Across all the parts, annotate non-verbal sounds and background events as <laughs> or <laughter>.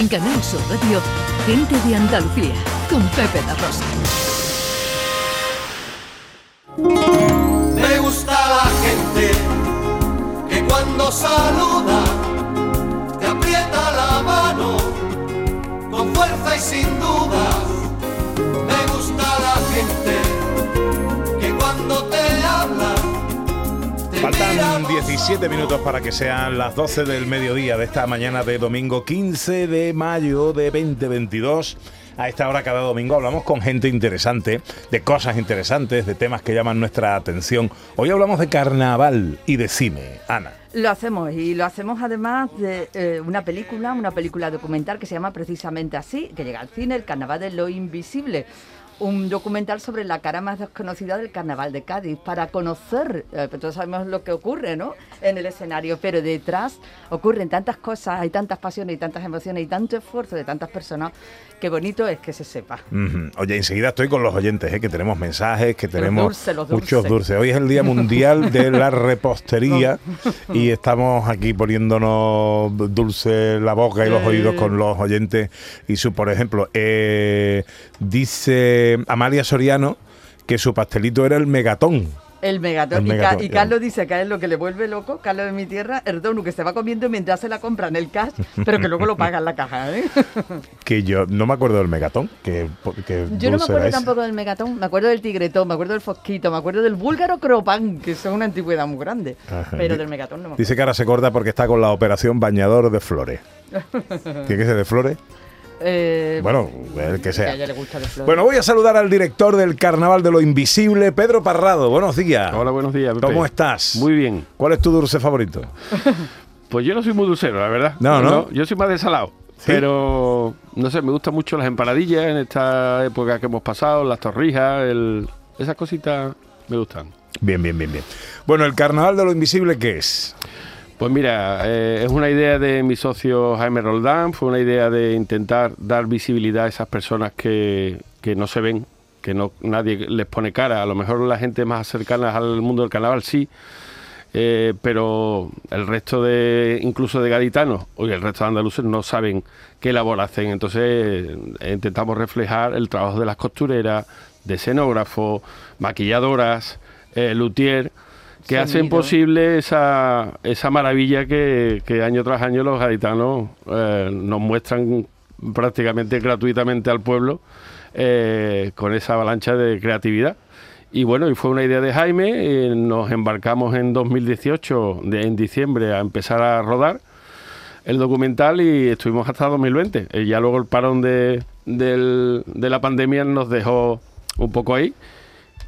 En Canal Sur Radio, Gente de Andalucía, con Pepe La Rosa. Me gusta la gente que cuando saluda te aprieta la mano con fuerza y sin duda. Te Faltan mira con 17 minutos para que sean las 12 del mediodía de esta mañana de domingo 15 de mayo de 2022. A esta hora cada domingo hablamos con gente interesante, de cosas interesantes, de temas que llaman nuestra atención. Hoy hablamos de carnaval y de cine. Ana. Lo hacemos y lo hacemos además de eh, una película, una película documental que se llama precisamente así, que llega al cine, El Carnaval de lo Invisible. Un documental sobre la cara más desconocida del Carnaval de Cádiz, para conocer, eh, pues todos sabemos lo que ocurre ¿no? en el escenario, pero detrás ocurren tantas cosas, hay tantas pasiones y tantas emociones y tanto esfuerzo de tantas personas, que bonito es que se sepa. Oye, enseguida estoy con los oyentes, ¿eh? que tenemos mensajes, que tenemos los muchos dulces. Hoy es el Día Mundial de la <laughs> Repostería y estamos aquí poniéndonos dulce la boca y los Eh. oídos con los oyentes. Y su, por ejemplo, eh, Amalia Soriano que su pastelito era el megatón. El megatón. El Y Ca-. Carlos dice que él lo que le vuelve loco, Carlos de mi tierra, el donut que se va comiendo mientras se la compra en el cash, pero que luego lo paga en la caja. ¿eh? <laughs> Que yo no me acuerdo del megatón. Que, que Yo no me acuerdo tampoco del megatón, me acuerdo del tigretón, me acuerdo del fosquito, me acuerdo del búlgaro cropán, que son una antigüedad muy grande, Ajá. pero del megatón no me acuerdo. Dice que ahora se corta porque está con la operación bañador de flores. ¿Tiene que ser de flores? Eh, Bueno, el que a sea. ella le gusta de flores. Bueno, voy a saludar al director del Carnaval de lo Invisible, Pedro Parrado. Buenos días. Hola, buenos días. Pepe. ¿Cómo estás? Muy bien. ¿Cuál es tu dulce favorito? <laughs> Pues yo no soy muy dulcero, la verdad. No, ¿no? yo soy más de salado. ¿Sí? Pero, no sé, me gustan mucho las empanadillas en esta época que hemos pasado, las torrijas, el... esas cositas me gustan. Bien, bien, bien, bien. Bueno, el Carnaval de lo Invisible, ¿qué es? Pues mira, eh, es una idea de mi socio Jaime Roldán, fue una idea de intentar dar visibilidad a esas personas que, que no se ven, que no nadie les pone cara. A lo mejor la gente más cercana al mundo del carnaval sí, eh, pero el resto de, incluso de gaditanos o el resto de andaluces no saben qué labor hacen. Entonces eh, intentamos reflejar el trabajo de las costureras, de escenógrafos, maquilladoras, luthier, que hacen posible esa, esa maravilla que, que año tras año los gaditanos eh, nos muestran prácticamente gratuitamente al pueblo eh, con esa avalancha de creatividad. Y bueno, y fue una idea de Jaime, eh, nos embarcamos en 2018, de- en diciembre, a empezar a rodar el documental y estuvimos hasta 2020. Eh, ya luego el parón de, del- de la pandemia nos dejó un poco ahí.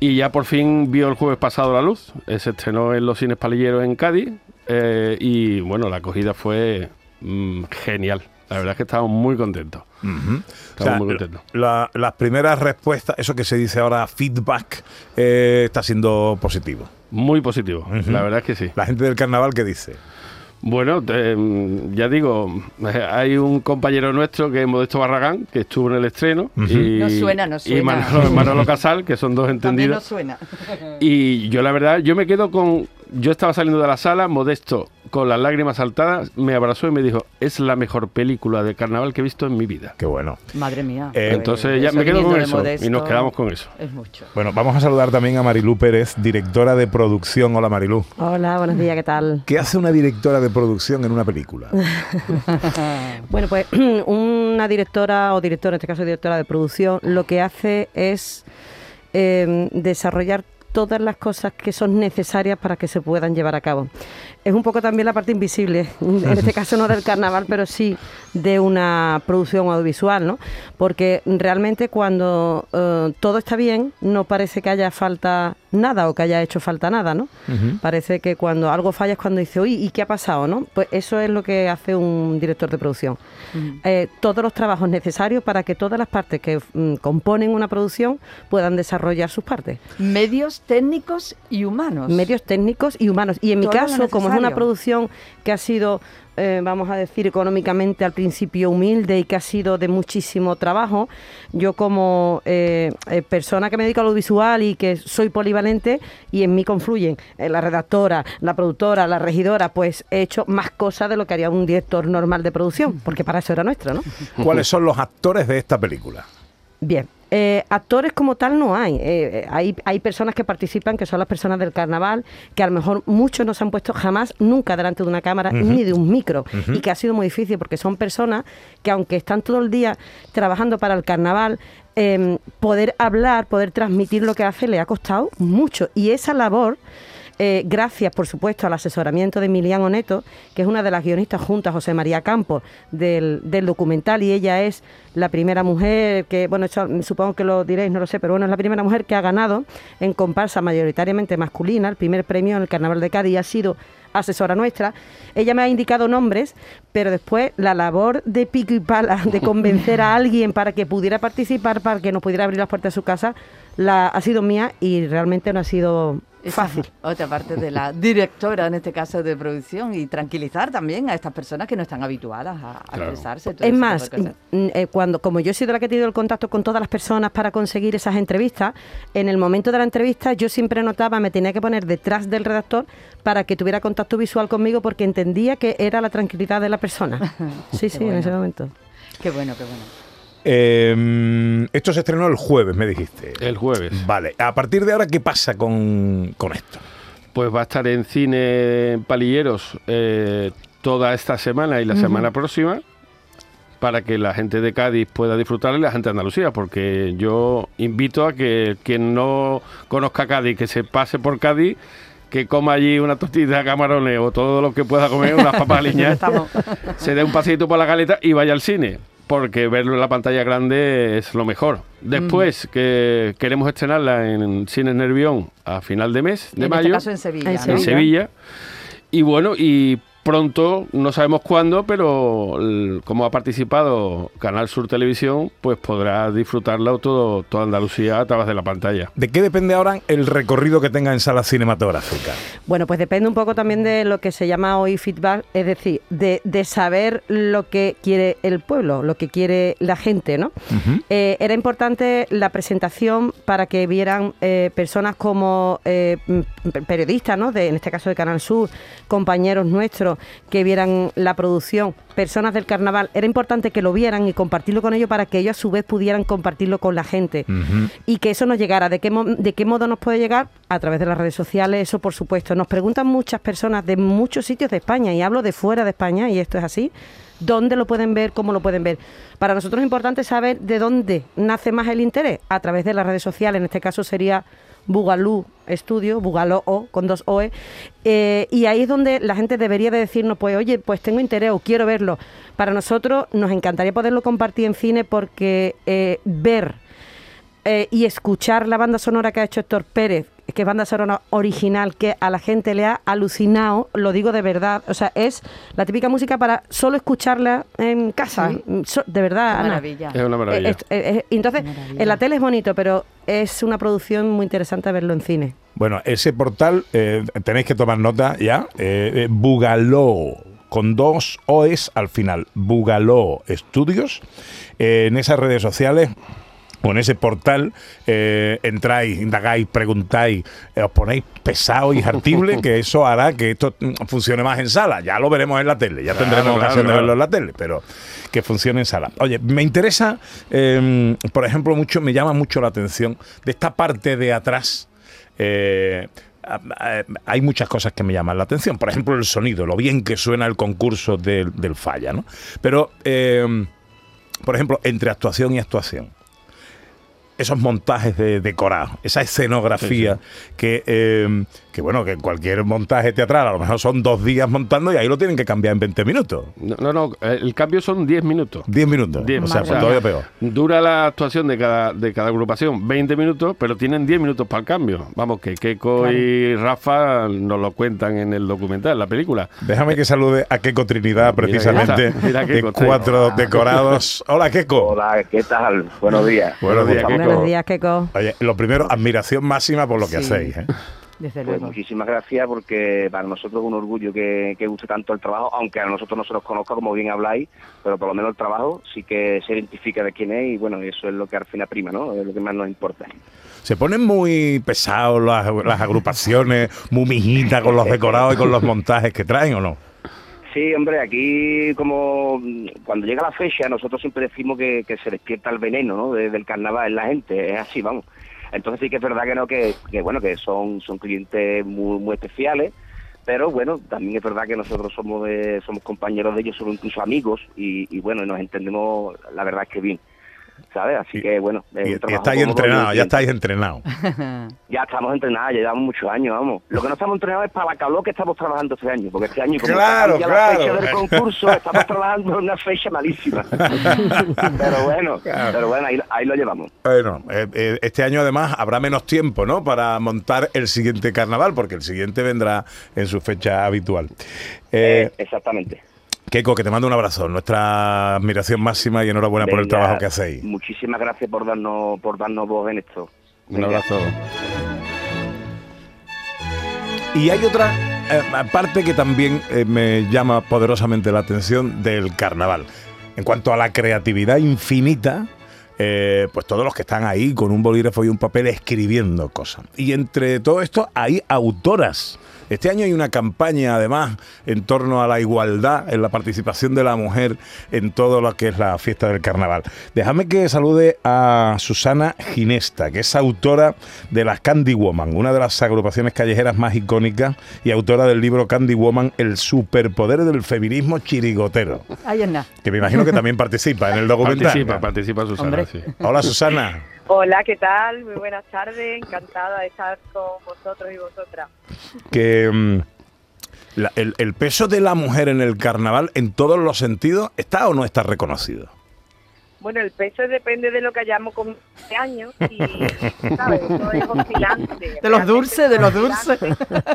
Y ya por fin vio el jueves pasado la luz. Eh, Se estrenó en los cines palilleros en Cádiz. eh, y bueno, la acogida fue mm, genial. La verdad es que estamos muy contentos. Ujú. Estamos muy contentos. la- las primeras respuestas, eso que se dice ahora feedback, eh, está siendo positivo. Muy positivo. La verdad es que sí. La gente del Carnaval, ¿qué dice? Bueno, te- mm, ya digo, eh, hay un compañero nuestro que es Modesto Barragán, que estuvo en el estreno. y, No suena, no Y suena. Manolo, Manolo Casal, que son dos También no entendidos. suena. Y yo la verdad, yo me quedo con... Yo estaba saliendo de la sala, Modesto, con las lágrimas saltadas, me abrazó y me dijo, es la mejor película de carnaval que he visto en mi vida. Qué bueno. Madre mía. Eh, pues, Entonces ya eso me quedo con eso y nos quedamos con eso. Es mucho. Bueno, vamos a saludar también a Marilú Pérez, directora de producción. Hola Marilú. Hola, buenos días, ¿qué tal? ¿Qué hace una directora de producción en una película? <laughs> Bueno, pues <clears throat> una directora o directora, en este caso directora de producción, lo que hace es eh, desarrollar todas las cosas que son necesarias para que se puedan llevar a cabo. Es un poco también la parte invisible, en este caso no del carnaval, pero sí de una producción audiovisual, ¿no? Porque realmente cuando eh, todo está bien, no parece que haya falta nada o que haya hecho falta nada, ¿no? Parece que cuando algo falla es cuando dice, uy, ¿y qué ha pasado, no? Pues eso es lo que hace un director de producción. Eh, todos los trabajos necesarios para que todas las partes que mm, componen una producción puedan desarrollar sus partes. Medios técnicos y humanos. Medios técnicos y humanos. Y en mi Todo caso, como una necesario. producción que ha sido, eh, vamos a decir, económicamente al principio humilde y que ha sido de muchísimo trabajo. Yo como eh, eh, persona que me dedico a lo visual y que soy polivalente y en mí confluyen eh, la redactora, la productora, la regidora, pues he hecho más cosas de lo que haría un director normal de producción, porque para eso era nuestro, ¿no? ¿Cuáles son los actores de esta película? Bien. Eh, actores como tal no hay. Eh, eh, hay. Hay personas que participan, que son las personas del carnaval, que a lo mejor muchos no se han puesto jamás, nunca delante de una cámara ni de un micro. Y que ha sido muy difícil porque son personas que aunque están todo el día trabajando para el carnaval, eh, poder hablar, poder transmitir lo que hace, le ha costado mucho. Y esa labor... Eh, gracias, por supuesto, al asesoramiento de Emiliano Neto, que es una de las guionistas junto a José María Campos del, documental, y ella es la primera mujer que, bueno, eso supongo que lo diréis, no lo sé, pero bueno, es la primera mujer que ha ganado en comparsa mayoritariamente masculina el primer premio en el Carnaval de Cádiz y ha sido asesora nuestra. Ella me ha indicado nombres, pero después la labor de pico y pala de convencer a alguien para que pudiera participar, para que nos pudiera abrir las puertas de su casa, la, ha sido mía y realmente no ha sido fácil. Otra parte de la directora, en este caso de producción, y tranquilizar también a estas personas que no están habituadas a, a Claro. expresarse. todo Es más, cosas. mm, eh, cuando como yo he sido la que he tenido el contacto con todas las personas para conseguir esas entrevistas, en el momento de la entrevista yo siempre notaba, me tenía que poner detrás del redactor para que tuviera contacto visual conmigo porque entendía que era la tranquilidad de la persona. <laughs> Sí, sí, en ese momento. Qué bueno, qué bueno. Eh, esto se estrenó el jueves, me dijiste. El jueves. Vale, a partir de ahora, ¿qué pasa con, con esto? Pues va a estar en cine en Palilleros eh, toda esta semana y la semana próxima para que la gente de Cádiz pueda disfrutar y la gente de Andalucía, porque yo invito a que quien no conozca Cádiz, que se pase por Cádiz, que coma allí una tortita de camarones o todo lo que pueda comer, unas <laughs> Estamos. se dé un paseito por la galeta y vaya al cine, porque verlo en la pantalla grande es lo mejor. Después, que queremos estrenarla en Cines Nervión a final de mes, de en mayo este caso en Sevilla. En ¿no? en. Sevilla. Y bueno, y pronto, no sabemos cuándo, pero como ha participado Canal Sur Televisión, pues podrá disfrutarla todo, toda Andalucía a través de la pantalla. ¿De qué depende ahora el recorrido que tenga en salas cinematográficas? Bueno, pues depende un poco también de lo que se llama hoy feedback, es decir, de, de saber lo que quiere el pueblo, lo que quiere la gente, ¿no? Eh, era importante la presentación para que vieran eh, personas como eh, m- periodistas, ¿no? De, en este caso de Canal Sur, compañeros nuestros que vieran la producción, personas del carnaval. Era importante que lo vieran y compartirlo con ellos para que ellos a su vez pudieran compartirlo con la gente y que eso nos llegara. ¿De qué, ¿De qué modo nos puede llegar? A través de las redes sociales, eso por supuesto. Nos preguntan muchas personas de muchos sitios de España y hablo de fuera de España y esto es así. ¿Dónde lo pueden ver? ¿Cómo lo pueden ver? Para nosotros es importante saber de dónde nace más el interés. A través de las redes sociales, en este caso sería Bugalú Estudio, Bugaló O, con dos OE. Eh, y ahí es donde la gente debería de decirnos, pues oye, pues tengo interés o quiero verlo. Para nosotros nos encantaría poderlo compartir en cine porque eh, ver eh, y escuchar la banda sonora que ha hecho Héctor Pérez, que es banda sonora original, que a la gente le ha alucinado, lo digo de verdad, o sea, es la típica música para solo escucharla en casa, So- de verdad. Qué Ana. maravilla. Es una maravilla. Entonces, Maravilla. en la tele es bonito, pero es una producción muy interesante verlo en cine. Bueno, ese portal eh, tenéis que tomar nota ya. Eh, eh, Bugaló, con dos OEs al final. Bugaló Estudios. Eh, en esas redes sociales. O en ese portal eh, entráis, indagáis, preguntáis, eh, os ponéis pesado y hartible, que eso hará que esto mm, funcione más en sala. Ya lo veremos en la tele, ya Claro, tendremos claro, ocasión de verlo en la tele, pero que funcione en sala. Oye, me interesa, eh, por ejemplo, mucho, me llama mucho la atención de esta parte de atrás. eh, hay muchas cosas que me llaman la atención. Por ejemplo, el sonido, lo bien que suena el concurso del, del falla, ¿no? Pero, eh, por ejemplo, entre actuación y actuación esos montajes de decorados, esa escenografía que, eh, que bueno, que cualquier montaje teatral a lo mejor son dos días montando y ahí lo tienen que cambiar en 20 minutos. No, no, no, el cambio son 10 minutos. 10 minutos. Diez, o sea, pues todavía peor. Dura la actuación de cada, de cada agrupación 20 minutos, pero tienen 10 minutos para el cambio. Vamos, que Keiko y Rafa nos lo cuentan en el documental, en la película. Déjame que salude a Keiko Trinidad, Mira, precisamente, mira, mira de Keiko, ahí. cuatro decorados. Hola, Keiko. Hola, ¿qué tal? Buenos días. Buenos días, ¿Cómo Keiko. Buenos días, Keiko. Oye, lo primero, admiración máxima por lo que Sí. hacéis. ¿eh? Desde Pues luego. muchísimas gracias porque para nosotros es un orgullo que, que guste tanto el trabajo, aunque a nosotros no se nos conozca como bien habláis, pero por lo menos el trabajo sí que se identifica de quién es y bueno, eso es lo que al final prima, ¿no? Es lo que más nos importa. Se ponen muy pesados las, las agrupaciones, muy mijitas con los decorados y con los montajes que traen, ¿o no? Sí, hombre, aquí como mm, cuando llega la fecha nosotros siempre decimos que, que se despierta el veneno ¿no? de- del carnaval en la gente, es así, vamos. Entonces sí que es verdad que no, que, que, bueno, que son, son clientes muy, muy especiales, pero bueno, también es verdad que nosotros somos de- somos compañeros de ellos, somos incluso amigos y, y bueno, nos entendemos, la verdad es que bien, ¿sabes? Así Y- que bueno, Y, y trabajo estáis entrenados, ya estáis entrenados. Ya estamos entrenados, ya llevamos muchos años, vamos. Lo que no estamos entrenados es para la calor que estamos trabajando este año, porque este año, como Claro, la claro. fecha del concurso, estamos trabajando en una fecha malísima. <laughs> pero bueno, Claro. pero bueno, ahí, ahí lo llevamos. Bueno, eh, eh, este año además habrá menos tiempo, ¿no? Para montar el siguiente carnaval, porque el siguiente vendrá en su fecha habitual. Eh, Eh, exactamente. Keiko, que te mando un abrazo, nuestra admiración máxima y enhorabuena por el trabajo que hacéis. Muchísimas gracias por darnos, por darnos voz en esto. Un abrazo. Y hay otra eh, parte que también eh, me llama poderosamente la atención del carnaval. En cuanto a la creatividad infinita, eh, pues todos los que están ahí con un bolígrafo y un papel escribiendo cosas. Y entre todo esto hay autoras. Este año hay una campaña, además, en torno a la igualdad en la participación de la mujer en todo lo que es la fiesta del carnaval. Déjame que salude a Susana Ginesta, que es autora de las Candy Woman, una de las agrupaciones callejeras más icónicas y autora del libro Candy Woman, El superpoder del feminismo chirigotero, Ahí que me imagino que también participa en el documental. Participa, participa Susana, sí. Hola Susana. Hola, ¿qué tal? Muy buenas tardes, encantada de estar con vosotros y vosotras. que mm, la- el, el peso de la mujer en el carnaval en todos los sentidos está o no está reconocido. Bueno, el peso depende de lo que hayamos comido este año y, <laughs> ¿sabes? Eso es oscilante. De los dulces, de los dulces.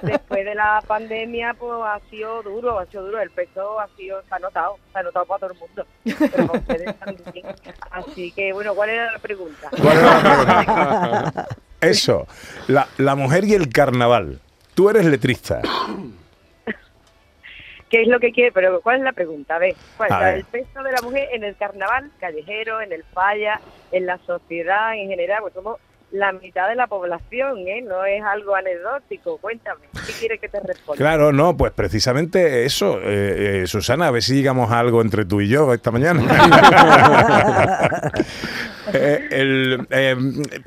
Después de la pandemia, pues ha sido duro, ha sido duro. El peso ha sido, se ha notado, se ha notado para todo el mundo. Pero para ustedes también. Así que, bueno, ¿cuál era la pregunta? ¿Cuál era la pregunta? <laughs> Eso, la, la mujer y el carnaval. Tú eres letrista. ¿Qué es lo que quiere? Pero ¿cuál es la pregunta? A ver, ¿cuál? A ver. El peso de la mujer en el carnaval callejero, en el falla, en la sociedad en general, pues somos la mitad de la población, ¿eh? No es algo anecdótico. Cuéntame, ¿qué quiere que te responda? Claro, no, pues precisamente eso. eh, eh, Susana, a ver si llegamos a algo entre tú y yo esta mañana. <laughs> <laughs> Eh, el, eh,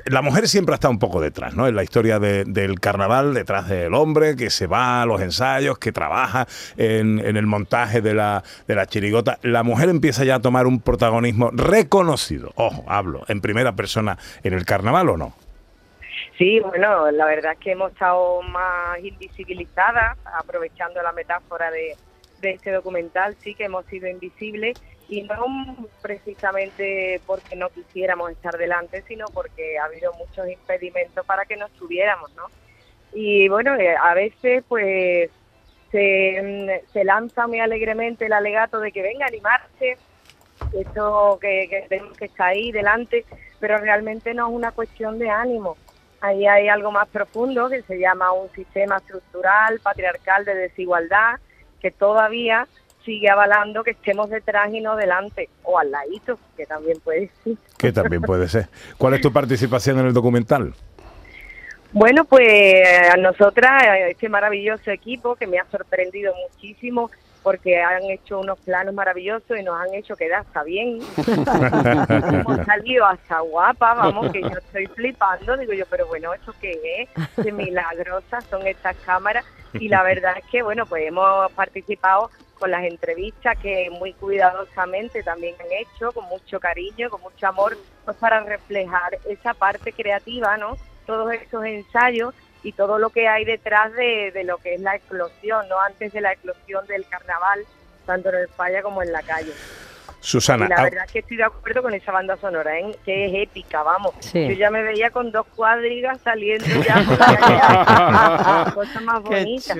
la mujer siempre ha estado un poco detrás, ¿no? En la historia de- del carnaval, detrás del hombre que se va a los ensayos, que trabaja en, en el montaje de la, de la chirigota. La mujer empieza ya a tomar un protagonismo reconocido. Ojo, hablo, en primera persona en el carnaval o no. Sí, bueno, la verdad es que hemos estado más invisibilizadas, aprovechando la metáfora de, de este documental, sí que hemos sido invisibles y no precisamente porque no quisiéramos estar delante, sino porque ha habido muchos impedimentos para que nos tuviéramos, ¿no? Y bueno, eh, a veces pues se, mm, se lanza muy alegremente el alegato de que venga a animarse, esto que, que tenemos que estar ahí delante, pero realmente no es una cuestión de ánimo. Ahí hay algo más profundo que se llama un sistema estructural, patriarcal de desigualdad, que todavía sigue avalando que estemos detrás y no delante, o al ladito, que también puede ser. Que también puede ser. ¿Cuál es tu participación en el documental? Bueno, pues a nosotras, a este maravilloso equipo que me ha sorprendido muchísimo porque han hecho unos planos maravillosos y nos han hecho quedar hasta bien. <laughs> Hemos salido hasta guapa, vamos, que yo estoy flipando. Digo yo, pero bueno, ¿esto qué es? Qué milagrosas son estas cámaras. Y la verdad es que, bueno, pues hemos participado con las entrevistas que muy cuidadosamente también han hecho, con mucho cariño, con mucho amor, pues para reflejar esa parte creativa, ¿no? Todos esos ensayos y todo lo que hay detrás de, de lo que es la explosión, ¿no? Antes de la explosión del carnaval, tanto en el falla como en la calle. Susana, Y la ah, verdad es que estoy de acuerdo con esa banda sonora, ¿eh? que es épica, vamos. Sí. Yo ya me veía con dos cuadrigas saliendo ya <laughs> por la calle. Cosa más bonita.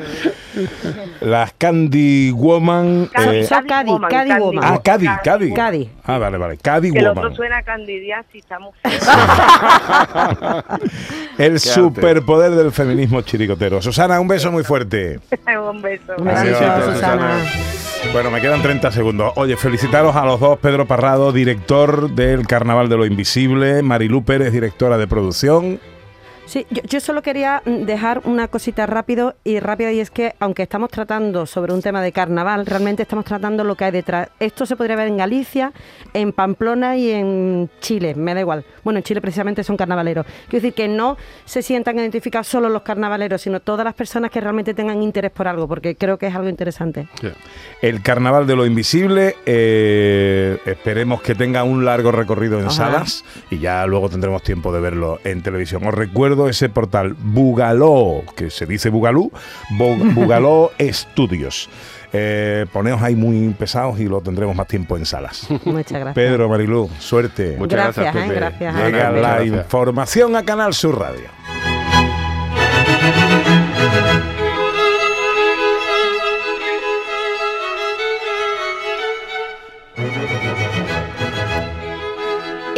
las Candy Woman. Candy- eh, Woman, Cádiz Candy Woman. ah, Cádiz, Cádiz. Cádiz. Ah, vale, vale. Cádiz Que <laughs> <laughs> el otro Woman. suena a muy feo. El superpoder del feminismo chiricotero. Susana, un beso muy fuerte. Un beso. Un besito, Susana. Susana. Bueno, me quedan 30 segundos. Oye, felicitaros a los dos. Pedro Parrado, director del Carnaval de lo Invisible. Marilú Pérez, directora de producción. Sí, yo, yo solo quería mm, dejar una cosita rápido y rápida y es que aunque estamos tratando sobre un tema de carnaval, realmente estamos tratando lo que hay detrás. Esto se podría ver en Galicia, en Pamplona y en Chile, me da igual. Bueno, en Chile precisamente son carnavaleros. Quiero decir que no se sientan identificados solo los carnavaleros, sino todas las personas que realmente tengan interés por algo, porque creo que es algo interesante. El Carnaval de lo Invisible. eh, esperemos que tenga un largo recorrido en Ojalá. salas y ya luego tendremos tiempo de verlo en televisión. Os recuerdo ese portal Bugaló, que se dice Bugalú, <laughs> Bugaló Estudios. Eh, poneos ahí muy pesados y lo tendremos más tiempo en salas. <laughs> Muchas gracias. Pedro, Marilú, suerte. Muchas gracias, Gracias, ¿eh? Gracias. Llega la gracias. información a Canal Sur Radio.